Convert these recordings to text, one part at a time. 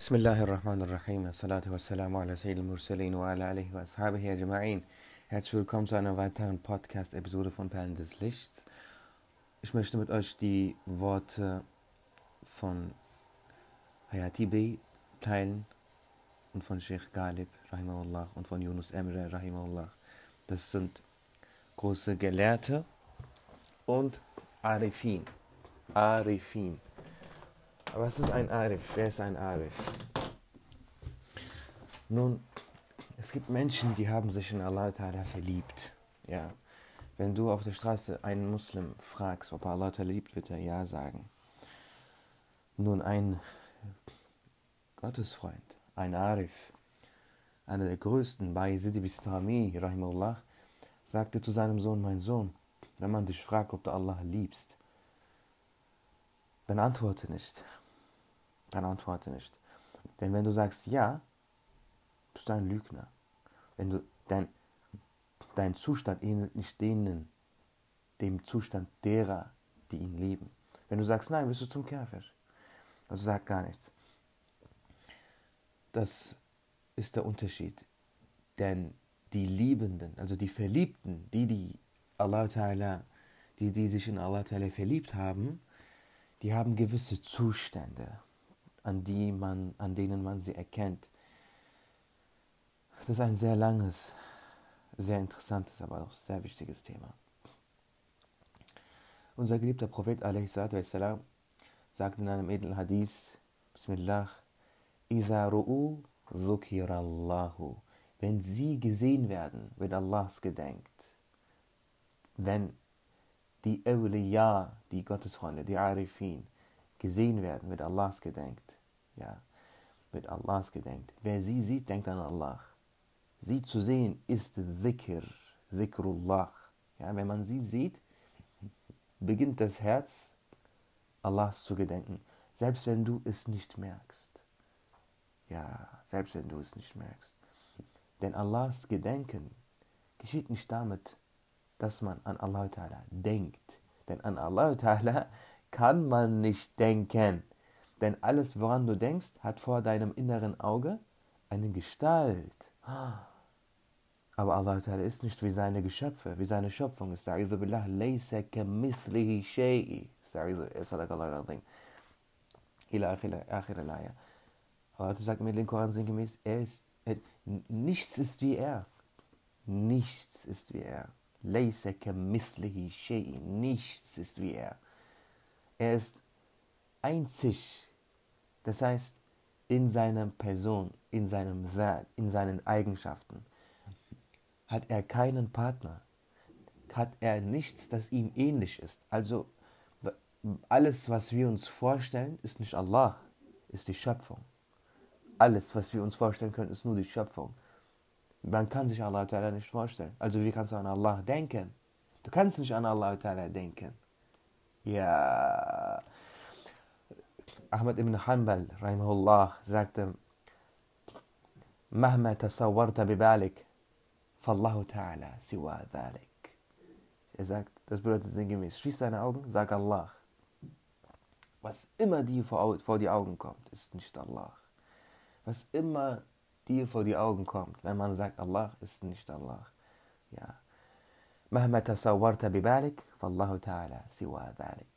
بسم الله الرحمن الرحيم الصلاة والسلام على سيد المرسلين وعلى آله وأصحابه أجمعين Herzlich willkommen zu einer weiteren Podcast-Episode von Perlen des Lichts. Ich möchte mit euch die Worte von Hayati Bey teilen und von Sheikh Galib Rahimahullah und von Yunus Emre Rahimahullah. Das sind große Gelehrte und Arifin. Arifin. Aber was ist ein Arif? Wer ist ein Arif? Nun, es gibt Menschen, die haben sich in Allah Ta'ala verliebt. Ja. Wenn du auf der Straße einen Muslim fragst, ob er Allah Ta'ala liebt, wird er Ja sagen. Nun, ein Gottesfreund, ein Arif, einer der größten, bei Sidi Bistami, Rahimullah, sagte zu seinem Sohn, mein Sohn, wenn man dich fragt, ob du Allah liebst, dann antworte nicht dann antworte nicht. Denn wenn du sagst ja, bist du ein Lügner. Wenn du dein, dein Zustand ähnelt nicht denen, dem Zustand derer, die ihn lieben. Wenn du sagst nein, bist du zum Kafir. Also sag gar nichts. Das ist der Unterschied. Denn die Liebenden, also die Verliebten, die, die Allah Ta'ala, die, die sich in Allah Ta'ala verliebt haben, die haben gewisse Zustände an, die man, an denen man sie erkennt. Das ist ein sehr langes, sehr interessantes, aber auch sehr wichtiges Thema. Unser geliebter Prophet a.s. sagt in einem edlen Hadith, Bismillah, Iza ru'u dhukirallahu. Wenn sie gesehen werden, wird Allahs gedenkt. Wenn die Awliya, die Gottesfreunde, die Arifin, gesehen werden, wird Allahs gedenkt. Ja, wird Allahs gedenkt. Wer sie sieht, denkt an Allah. Sie zu sehen ist Dhikr, Dhikrullah. Ja, wenn man sie sieht, beginnt das Herz, Allahs zu gedenken. Selbst wenn du es nicht merkst. Ja, selbst wenn du es nicht merkst. Denn Allahs Gedenken geschieht nicht damit, dass man an Allah denkt. Denn an Allah kann man nicht denken. Denn alles, woran du denkst, hat vor deinem inneren Auge eine Gestalt. Aber Allah ist nicht wie seine Geschöpfe, wie seine Schöpfung billah. Allah sagt mir den Koran sinngemäß, er ist, er, nichts ist wie er. Nichts ist wie er. Nichts ist wie er. Er ist einzig, das heißt in seiner Person, in seinem Saat, in seinen Eigenschaften. Hat er keinen Partner, hat er nichts, das ihm ähnlich ist. Also alles, was wir uns vorstellen, ist nicht Allah, ist die Schöpfung. Alles, was wir uns vorstellen können, ist nur die Schöpfung. Man kann sich Allah nicht vorstellen. Also wie kannst du an Allah denken? Du kannst nicht an Allah denken. Ja. Ahmad ibn Hanbal, rahimahullah, sagte, مهما تصورت ببالك فالله تعالى سوى ذلك. Er sagt, das bedeutet sinngemäß, schließ deine Augen, sag Allah. Was immer dir vor, vor die Augen kommt, ist nicht Allah. Was immer dir vor die Augen kommt, wenn man sagt Allah, ist nicht Allah. Ja. مهما تصورت ببالك فالله تعالى سوى ذلك.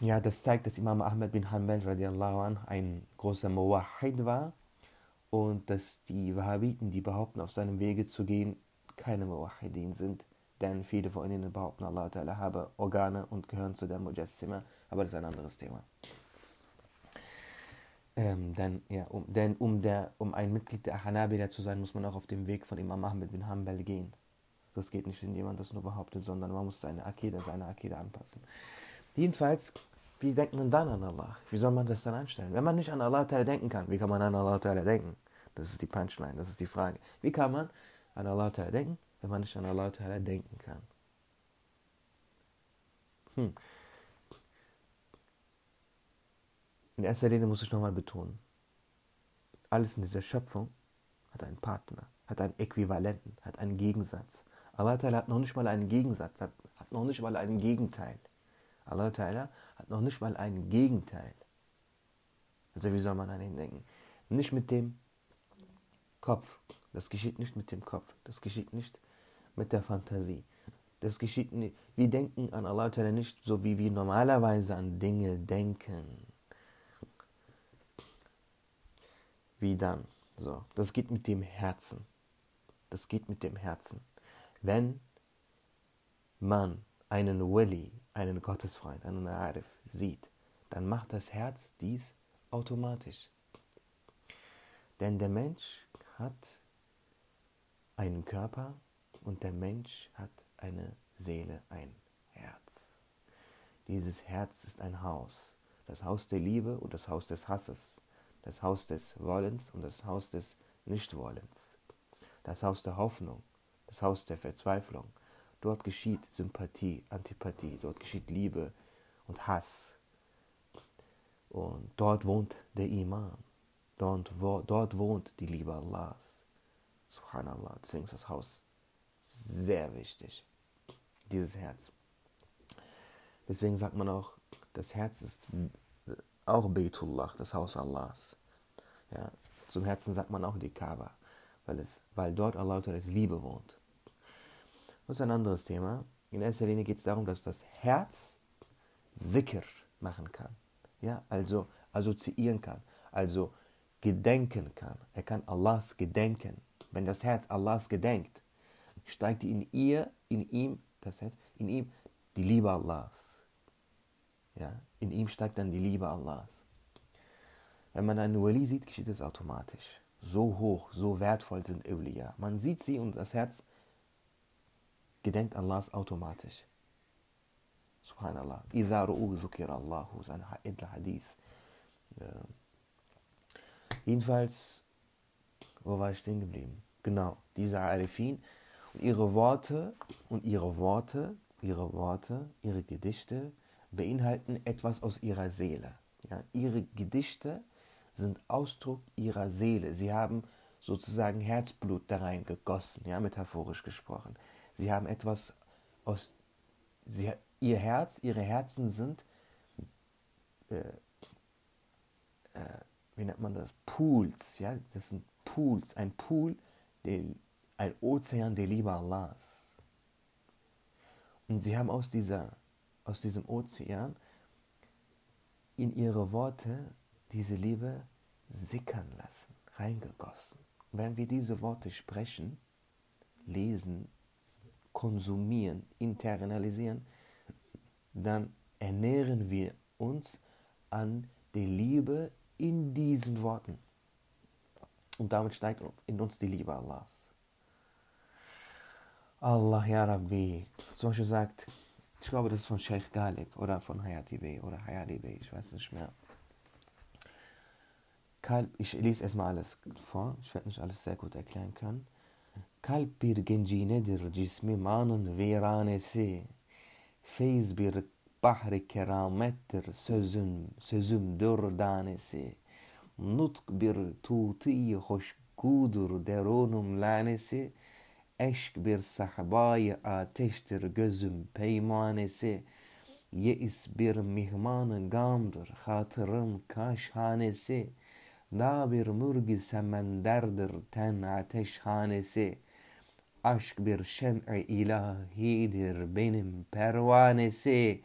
Ja, das zeigt, dass Imam Ahmed bin Hanbal radiallahu an ein großer Muwahid war und dass die Wahhabiten, die behaupten, auf seinem Wege zu gehen, keine Muwahidin sind, denn viele von ihnen behaupten, Allah Ta'ala habe Organe und gehören zu der Mujassima, aber das ist ein anderes Thema. Ähm, denn, ja, um, denn um, der, um ein Mitglied der Hanabila zu sein, muss man auch auf dem Weg von Imam Ahmed bin Hanbal gehen. Das geht nicht, indem man das nur behauptet, sondern man muss seine Akide, seine Akide anpassen. Jedenfalls, wie denkt man dann an Allah? Wie soll man das dann anstellen? Wenn man nicht an Allah denken kann, wie kann man an Allah denken? Das ist die Punchline, das ist die Frage. Wie kann man an Allah denken, wenn man nicht an Allah denken kann? Hm. In erster Linie muss ich nochmal betonen, alles in dieser Schöpfung hat einen Partner, hat einen Äquivalenten, hat einen Gegensatz. Allah hat noch nicht mal einen Gegensatz, hat, hat noch nicht mal einen Gegenteil. Allah Ta'ala noch nicht mal ein Gegenteil. Also wie soll man an ihn denken? Nicht mit dem Kopf. Das geschieht nicht mit dem Kopf. Das geschieht nicht mit der Fantasie. Das geschieht nicht. Wir denken an Allah nicht so, wie wir normalerweise an Dinge denken. Wie dann? So, das geht mit dem Herzen. Das geht mit dem Herzen. Wenn man einen Wali, einen Gottesfreund, einen Arif sieht, dann macht das Herz dies automatisch. Denn der Mensch hat einen Körper und der Mensch hat eine Seele, ein Herz. Dieses Herz ist ein Haus, das Haus der Liebe und das Haus des Hasses, das Haus des Wollens und das Haus des Nichtwollens, das Haus der Hoffnung, das Haus der Verzweiflung. Dort geschieht Sympathie, Antipathie, dort geschieht Liebe und Hass. Und dort wohnt der Iman, dort, dort wohnt die Liebe Allahs. Subhanallah, deswegen ist das Haus sehr wichtig, dieses Herz. Deswegen sagt man auch, das Herz ist auch Betullah, das Haus Allahs. Ja, zum Herzen sagt man auch die Kaaba, weil, es, weil dort Allah als Liebe wohnt. Das ist ein anderes Thema. In erster Linie geht es darum, dass das Herz Zikr machen kann. Ja, also assoziieren kann, also gedenken kann. Er kann Allahs gedenken. Wenn das Herz Allahs gedenkt, steigt in ihr, in ihm, das heißt, in ihm die Liebe Allahs. Ja, in ihm steigt dann die Liebe Allahs. Wenn man einen Wali sieht, geschieht es automatisch. So hoch, so wertvoll sind Awliya. Man sieht sie und das Herz gedenkt Allahs automatisch. Subhanallah. Iza ru'u zukir Allahu, ist ein edler Hadith. Ja. Jedenfalls, wo war ich stehen geblieben? Genau, diese Arifin und ihre Worte und ihre Worte, ihre Worte, ihre Gedichte beinhalten etwas aus ihrer Seele. Ja, ihre Gedichte sind Ausdruck ihrer Seele. Sie haben sozusagen Herzblut da rein gegossen, ja, metaphorisch gesprochen. Sie haben etwas aus, sie, ihr Herz, ihre Herzen sind, äh, äh, wie nennt man das, Pools, ja, das sind Pools, ein Pool, der, ein Ozean der Liebe Allahs. Und sie haben aus, dieser, aus diesem Ozean in ihre Worte diese Liebe sickern lassen, reingegossen. wenn wir diese Worte sprechen, lesen, konsumieren, internalisieren, dann ernähren wir uns an der Liebe in diesen Worten. Und damit steigt in uns die Liebe Allahs. Allah, Ya Rabbi, zum Beispiel sagt, ich glaube, das ist von Sheikh Galib oder von Hayati Bey oder Hayati Bey, ich weiß nicht mehr. Ich lese erstmal alles vor, ich werde nicht alles sehr gut erklären können. Kalp bir genci nedir cismi manın viranesi. Feyz bir bahri keramettir sözün, sözümdür danesi. Nutk bir tuti hoşgudur derunum lanesi. Eşk bir sahbayı ateştir gözüm peymanesi. Yeis bir mihmanı gamdır hatırım kaşhanesi.'' Da bir mürgi semenderdir ten ateşhanesi. Aşk bir şem'i ilahidir benim pervanesi.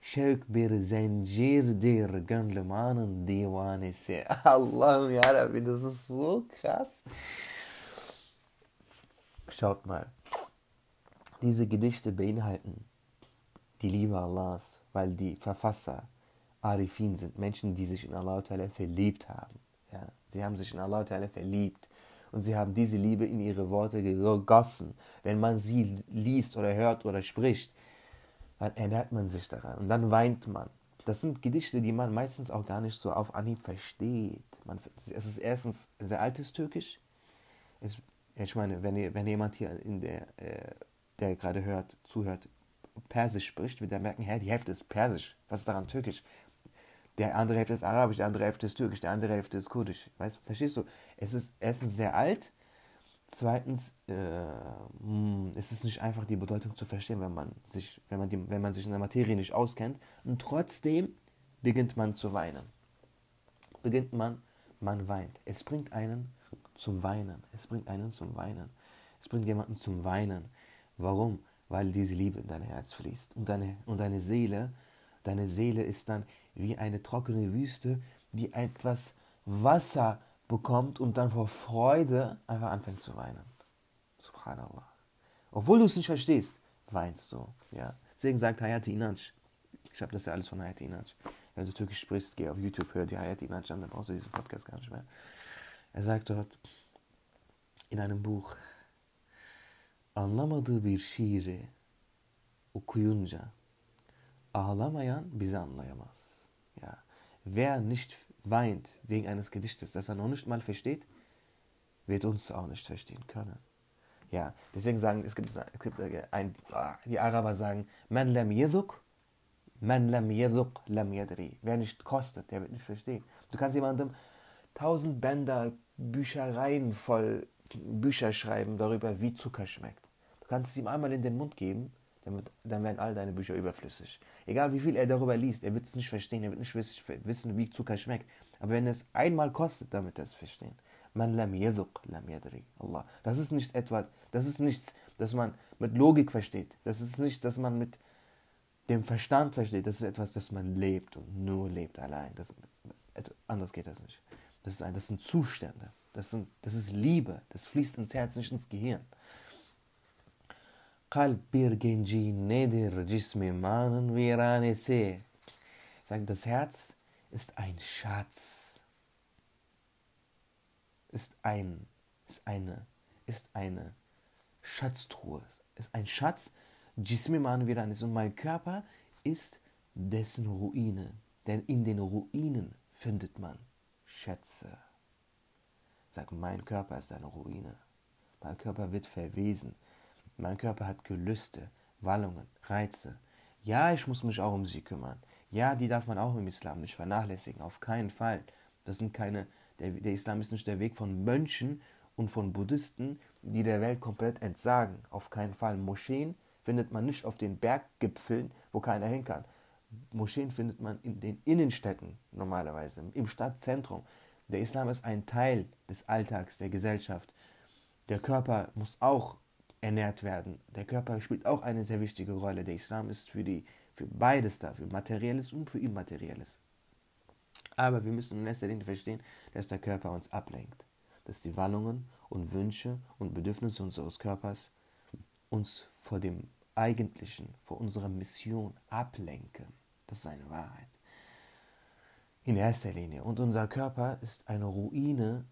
Şevk bir zincirdir gönlüm anın divanesi. Allah'ım ya Rabbi, das ist so krass. Schaut mal. Diese Gedichte beinhalten die Liebe Allahs, weil die Verfasser Arifin sind, Menschen, die sich in Allah verliebt haben. Ja, sie haben sich in Allah verliebt und sie haben diese Liebe in ihre Worte gegossen. Wenn man sie liest oder hört oder spricht, dann erinnert man sich daran und dann weint man. Das sind Gedichte, die man meistens auch gar nicht so auf Anhieb versteht. Man, es ist erstens sehr altes Türkisch. Es, ich meine, wenn, wenn jemand hier in der, äh, der gerade hört, zuhört, Persisch spricht, wird er merken, hä, die Hälfte ist Persisch. Was ist daran Türkisch? Der andere Hälfte ist Arabisch, der andere Hälfte ist Türkisch, der andere Hälfte ist Kurdisch. Weißt, verstehst du? Es ist erstens sehr alt. Zweitens äh, hm, ist es nicht einfach die Bedeutung zu verstehen, wenn man sich, wenn man, die, wenn man sich in der Materie nicht auskennt. Und trotzdem beginnt man zu weinen. beginnt man, man weint. Es bringt einen zum Weinen. Es bringt einen zum Weinen. Es bringt jemanden zum Weinen. Warum? Weil diese Liebe in dein Herz fließt. Und deine, und deine Seele, deine Seele ist dann wie eine trockene Wüste, die etwas Wasser bekommt und dann vor Freude einfach anfängt zu weinen. Subhanallah. Obwohl du es nicht verstehst, weinst du. Ja? Deswegen sagt Hayati Inanç, ich habe das ja alles von Hayati Inanç. Wenn du Türkisch sprichst, geh auf YouTube, hör die Hayati Inanç an, dann brauchst du diesen Podcast gar nicht mehr. Er sagt dort in einem Buch, anlamadığı bir şiiri okuyunca ağlamayan bizi anlayamaz. Wer nicht weint wegen eines Gedichtes, das er noch nicht mal versteht, wird uns auch nicht verstehen können. Ja, deswegen sagen, es gibt, es gibt ein, die Araber sagen, man lam yaduk, man lam yaduk lam yadri. Wer nicht kostet, der wird nicht verstehen. Du kannst jemandem tausend Bänder, Büchereien voll Bücher schreiben darüber, wie Zucker schmeckt. Du kannst es ihm einmal in den Mund geben, dann, wird, dann werden all deine Bücher überflüssig. Egal wie viel er darüber liest, er wird es nicht verstehen, er wird nicht wissen, wie Zucker schmeckt. Aber wenn es einmal kostet, damit er es verstehen. Man lam yaduk lam yadri. Allah. Das ist nicht etwa, das ist nichts, das man mit Logik versteht. Das ist nichts, das man mit dem Verstand versteht. Das ist etwas, das man lebt und nur lebt allein. Das, anders geht das nicht. Das, ist ein, das sind Zustände. Das, sind, das ist Liebe. Das fließt ins Herz, nicht ins Gehirn. Kalb bir genci nedir cismi manen viranesi. Sagt, das Herz ist ein Schatz. Ist ein, ist eine, ist eine Schatztruhe. Ist ein Schatz, Jismi man viranis. Und mein Körper ist dessen Ruine. Denn in den Ruinen findet man Schätze. Sag, mein Körper ist eine Ruine. Mein Körper wird verwesen. Mein Körper hat Gelüste, Wallungen, Reize. Ja, ich muss mich auch um sie kümmern. Ja, die darf man auch im Islam nicht vernachlässigen. Auf keinen Fall. Das sind keine, der, der Islam ist nicht der Weg von Mönchen und von Buddhisten, die der Welt komplett entsagen. Auf keinen Fall. Moscheen findet man nicht auf den Berggipfeln, wo keiner hin kann. Moscheen findet man in den Innenstädten normalerweise, im Stadtzentrum. Der Islam ist ein Teil des Alltags, der Gesellschaft. Der Körper muss auch ernährt werden. Der Körper spielt auch eine sehr wichtige Rolle. Der Islam ist für, die, für beides da, für Materielles und für Immaterielles. Aber wir müssen in erster Linie verstehen, dass der Körper uns ablenkt. Dass die Wallungen und Wünsche und Bedürfnisse unseres Körpers uns vor dem Eigentlichen, vor unserer Mission ablenken. Das ist eine Wahrheit. In erster Linie. Und unser Körper ist eine Ruine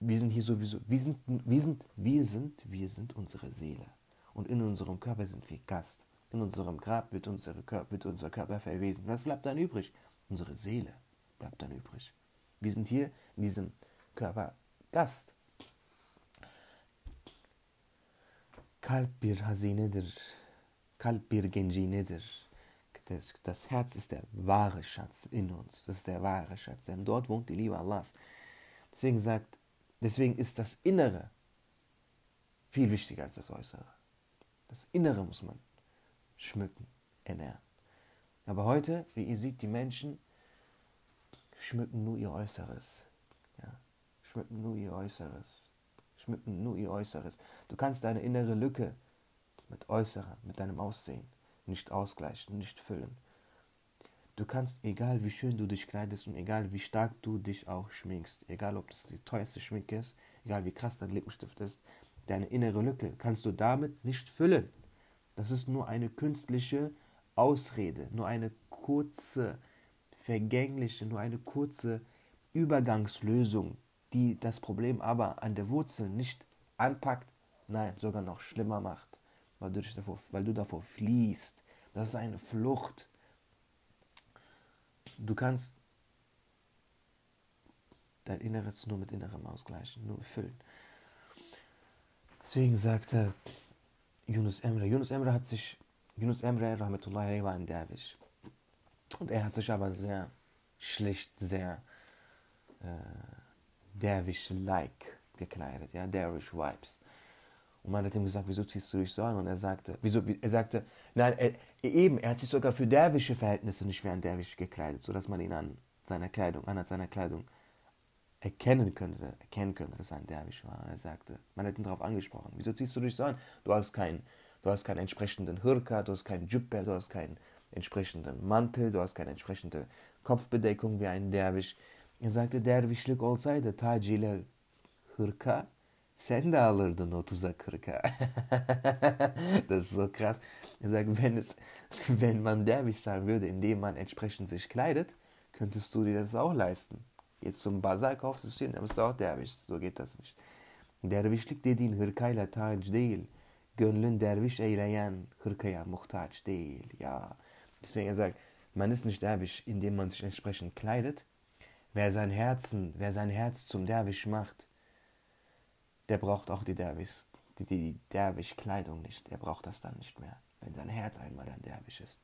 wir sind hier sowieso, wir sind, wir sind, wir sind, wir sind unsere Seele. Und in unserem Körper sind wir Gast. In unserem Grab wird, unsere Körper, wird unser Körper verwesen. Was bleibt dann übrig? Unsere Seele bleibt dann übrig. Wir sind hier in diesem Körper Gast. Kalb bir hazinedir. Kalb bir genci Das, das Herz ist der wahre Schatz in uns. Das ist der wahre Schatz. Denn dort wohnt die Liebe Allahs. Deswegen sagt Deswegen ist das Innere viel wichtiger als das Äußere. Das Innere muss man schmücken, ernähren. Aber heute, wie ihr seht, die Menschen schmücken nur ihr Äußeres. Ja? Schmücken nur ihr Äußeres. Schmücken nur ihr Äußeres. Du kannst deine innere Lücke mit Äußeren, mit deinem Aussehen nicht ausgleichen, nicht füllen. Du kannst, egal wie schön du dich kleidest und egal wie stark du dich auch schminkst, egal ob das die teuerste Schminke ist, egal wie krass dein Lippenstift ist, deine innere Lücke kannst du damit nicht füllen. Das ist nur eine künstliche Ausrede, nur eine kurze, vergängliche, nur eine kurze Übergangslösung, die das Problem aber an der Wurzel nicht anpackt, nein, sogar noch schlimmer macht, weil du, davor, weil du davor fliehst. Das ist eine Flucht Du kannst dein Inneres nur mit Innerem ausgleichen, nur füllen. Deswegen sagte Yunus Emre, Yunus Emre hat sich, Yunus Emre, Rahmetullahi, war ein Derwisch. Und er hat sich aber sehr schlicht, sehr äh, Derwisch-like gekleidet, ja, Derwish-Vibes. Und man hat ihm gesagt, wieso ziehst du dich so an? Und er sagte, wieso, er sagte, nein, er, eben, er hat sich sogar für derwische Verhältnisse nicht wie ein Derwisch gekleidet, sodass man ihn an seiner Kleidung, anhand seiner Kleidung erkennen könnte, erkennen könnte, dass er ein Derwisch war. Er sagte, man hat ihn darauf angesprochen. Wieso ziehst du dich so an? Du hast keinen, du hast keinen entsprechenden Hürka, du hast keinen Jubber, du hast keinen entsprechenden Mantel, du hast keine entsprechende Kopfbedeckung wie ein Derwisch. Er sagte, dervişlik olsaydı tacıyla hırka sen de alırdın 30'a 40'a. das ist so krass. Er sagt, wenn, es, wenn man derwisch sein würde, indem man entsprechend sich kleidet, könntest du dir das auch leisten. Jetzt zum Bazar kaufst du stehen, dann bist du auch derviş. So geht das nicht. Dervişlik dediğin hırkayla tac değil. Gönlün derviş eyleyen hırkaya muhtaç değil. Ja. Deswegen er sagt, man ist nicht dervisch, indem man sich entsprechend kleidet. Wer sein Herzen, wer sein Herz zum Derwisch macht, der braucht auch die Derwisch, die, die Derwisch-Kleidung nicht. Der braucht das dann nicht mehr, wenn sein Herz einmal ein Derwisch ist.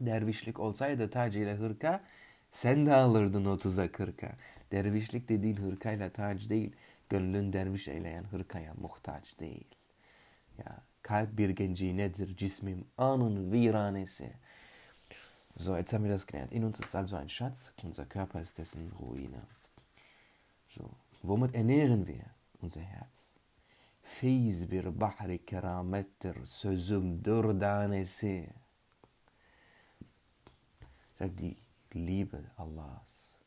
Dervişlik olsaydı tac ile hırka, sen de alırdın 30'a 40'a. Dervişlik dediğin hırkayla tac değil, gönlün derviş eyleyen hırkaya muhtaç değil. Ya, kalp bir genci nedir, cismim anın viranesi. So, jetzt haben wir das gelernt. In uns ist also ein Schatz, unser Körper ist dessen Ruine. So, womit ernähren wir unser Herz? Bir bahri keramettir, sözüm dürdanesi. Sagt die Liebe Allahs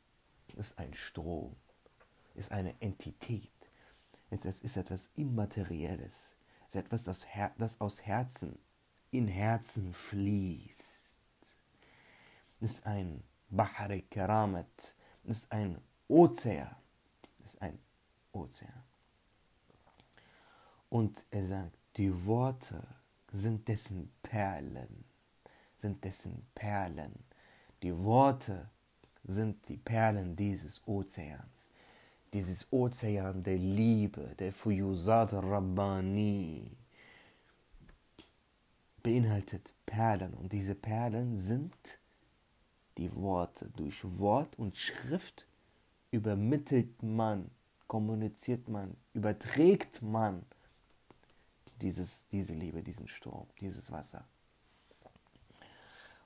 ist ein Strom, ist eine Entität. Es ist etwas Immaterielles. Es ist etwas, das, Her das aus Herzen in Herzen fließt ist ein Bahari Keramet, ist ein Ozean, ist ein Ozean. Und er sagt, die Worte sind dessen Perlen, sind dessen Perlen. Die Worte sind die Perlen dieses Ozeans, dieses Ozean der Liebe, der Fuyuzat Rabbani, beinhaltet Perlen und diese Perlen sind die Worte. Durch Wort und Schrift übermittelt man, kommuniziert man, überträgt man dieses, diese Liebe, diesen Strom, dieses Wasser.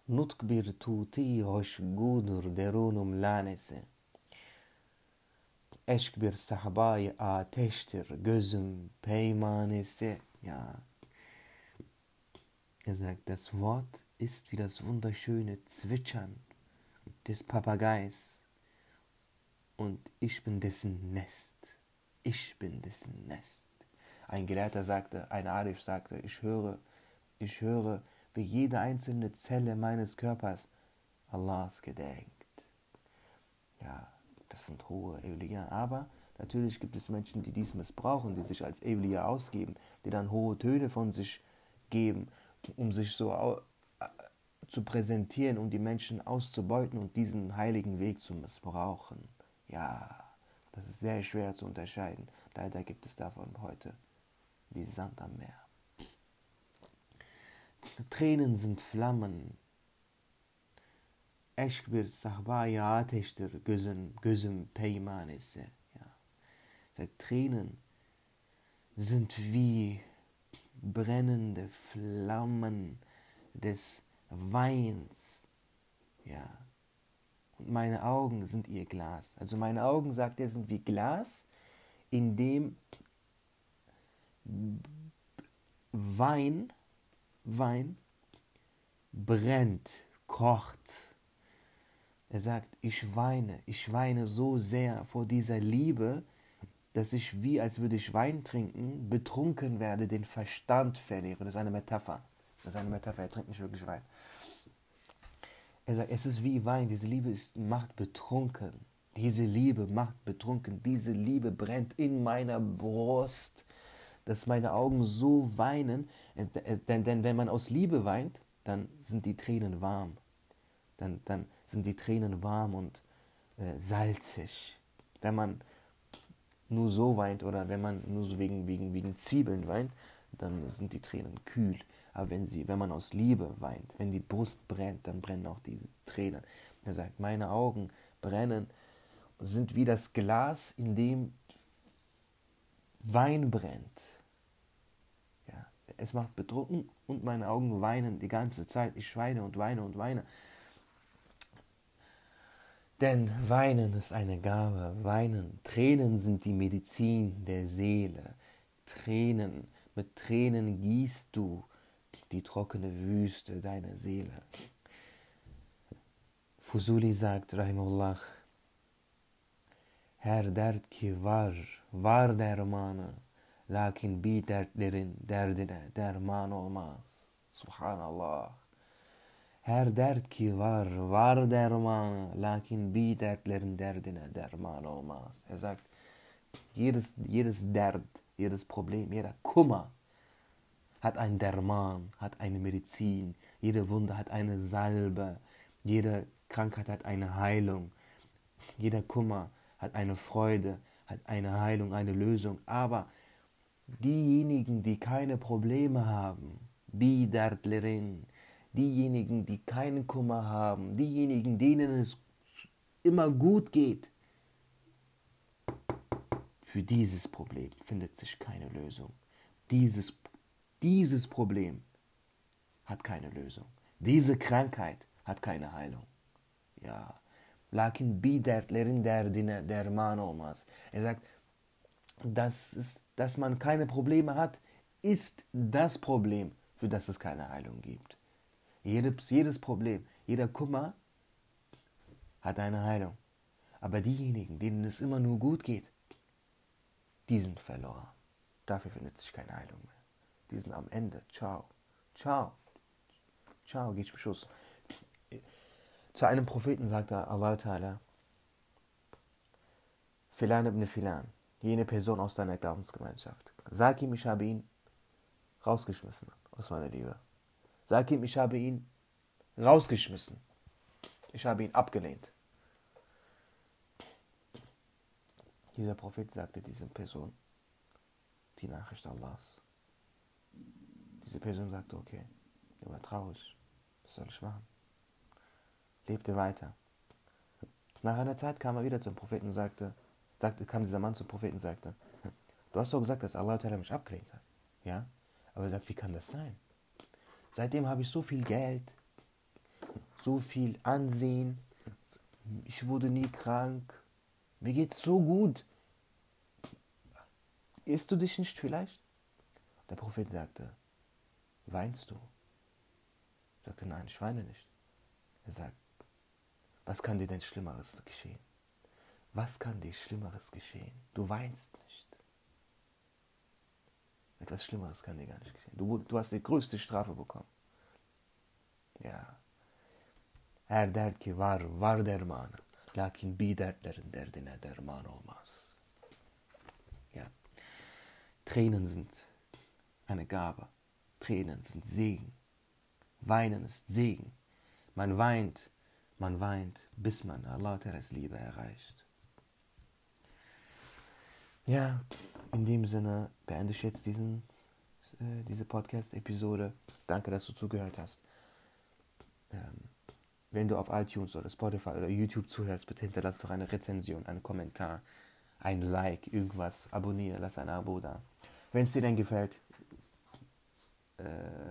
Nutkbir tuti hoş gudur derunum lanesi. Eşk bir sahbayı ateştir gözüm peymanesi. Ja. Er sagt, das Wort ist wie das wunderschöne Zwitschern des Papageis und ich bin dessen Nest. Ich bin dessen Nest. Ein Gelehrter sagte, ein Arif sagte, ich höre, ich höre, wie jede einzelne Zelle meines Körpers Allahs gedenkt. Ja, das sind hohe Evliya, aber natürlich gibt es Menschen, die dies missbrauchen, die sich als Evliya ausgeben, die dann hohe Töne von sich geben, um sich so zu präsentieren, um die Menschen auszubeuten und diesen heiligen Weg zu missbrauchen. Ja, das ist sehr schwer zu unterscheiden. Leider gibt es davon heute wie Sand am Meer. Tränen sind Flammen. Eşk bir sahbaya ateştir gözüm, gözüm peyman ise. Ja. Tränen sind wie brennende Flammen des Weins. Ja. Und meine Augen sind ihr Glas. Also meine Augen, sagt er, sind wie Glas, in dem Wein, Wein brennt, kocht. Er sagt, ich weine, ich weine so sehr vor dieser Liebe, dass ich wie als würde ich Wein trinken, betrunken werde, den Verstand verliere. Das ist eine Metapher. Das ist eine Metapher, er trinkt nicht wirklich Wein. Er sagt, es ist wie Wein, diese Liebe ist, macht betrunken. Diese Liebe macht betrunken. Diese Liebe brennt in meiner Brust, dass meine Augen so weinen. Denn, denn wenn man aus Liebe weint, dann sind die Tränen warm. Dann, dann sind die Tränen warm und äh, salzig. Wenn man nur so weint oder wenn man nur so wegen, wegen, wegen Zwiebeln weint, dann sind die Tränen kühl. Aber wenn, sie, wenn man aus Liebe weint, wenn die Brust brennt, dann brennen auch diese Tränen. Er sagt, meine Augen brennen und sind wie das Glas, in dem Wein brennt. Es macht betrunken und meine Augen weinen die ganze Zeit. Ich weine und weine und weine. Denn Weinen ist eine Gabe, Weinen, Tränen sind die Medizin der Seele. Tränen, mit Tränen gießt du die trockene Wüste deiner Seele. Fusuli sagt, Rahimullah, her dert ki var, var dermanı, lakin bir dertlerin derdine derman olmaz. Subhanallah. Her dert ki var, var dermanı, lakin bir dertlerin derdine derman olmaz. Er sagt, jedes, jedes Derd, jedes Problem, jeder Kummer hat ein Derman, hat eine Medizin, jede Wunde hat eine Salbe, jede Krankheit hat eine Heilung, jeder Kummer hat eine Freude, hat eine Heilung, eine Lösung. Aber diejenigen, die keine Probleme haben, Bidartlerin, diejenigen, die keinen Kummer haben, diejenigen, denen es immer gut geht, für dieses Problem findet sich keine Lösung. Dieses, dieses Problem hat keine Lösung. Diese Krankheit hat keine Heilung. Ya. Lakin bir dertlerin derdine derman olmaz. Er sagt, dass, es, dass man keine Probleme hat, ist das Problem, für das es keine Heilung gibt. Jedes, jedes Problem, jeder Kummer hat eine Heilung. Aber diejenigen, denen es immer nur gut geht, die sind verloren. Dafür findet sich keine Heilung mehr. Die sind am Ende. Ciao. Ciao. Ciao, geht Schuss. Zu einem Propheten sagte Allah Ta'ala, Filan ibn Filan, jene Person aus deiner Glaubensgemeinschaft. Sag ihm, ich habe ihn rausgeschmissen aus meiner Liebe. Sag ihm, ich habe ihn rausgeschmissen. Ich habe ihn abgelehnt. Dieser Prophet sagte dieser Person die Nachricht Allahs. Diese Person sagte, okay, er war traurig. Was soll ich machen? lebte weiter. Nach einer Zeit kam er wieder zum Propheten und sagte, sagte, kam dieser Mann zum Propheten und sagte, du hast doch gesagt, dass Allah mich abgelehnt hat. Ja? Aber er sagt, wie kann das sein? Seitdem habe ich so viel Geld, so viel Ansehen, ich wurde nie krank, mir geht's so gut. Isst du dich nicht vielleicht? Der Prophet sagte, weinst du? Er sagte, nein, ich weine nicht. Er sagt, was kann dir denn Schlimmeres geschehen? Was kann dir Schlimmeres geschehen? Du weinst nicht. Etwas Schlimmeres kann dir gar nicht geschehen. Du, du hast die größte Strafe bekommen. Ja. Her dert ki var, var dermanı. Lakin bir dertlerin derdine derman olmaz. Ja. Tränen sind eine Gabe. Tränen sind Segen. Weinen ist Segen. Man weint, man weint, bis man Allahs Liebe erreicht. Ja, in dem Sinne beende ich jetzt diesen, äh, diese Podcast-Episode. Danke, dass du zugehört hast. Ähm, wenn du auf iTunes oder Spotify oder YouTube zuhörst, bitte hinterlass doch eine Rezension, einen Kommentar, ein Like, irgendwas. Abonniere, lass ein Abo da. Wenn es dir denn gefällt, äh,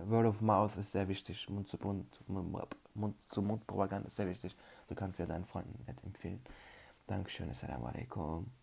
Word of Mouth ist sehr wichtig, Mund zu Mund, Mund-zu-Mund-Propaganda ist sehr wichtig. Du kannst ja deinen Freunden empfehlen. Dankeschön, Assalamu alaikum.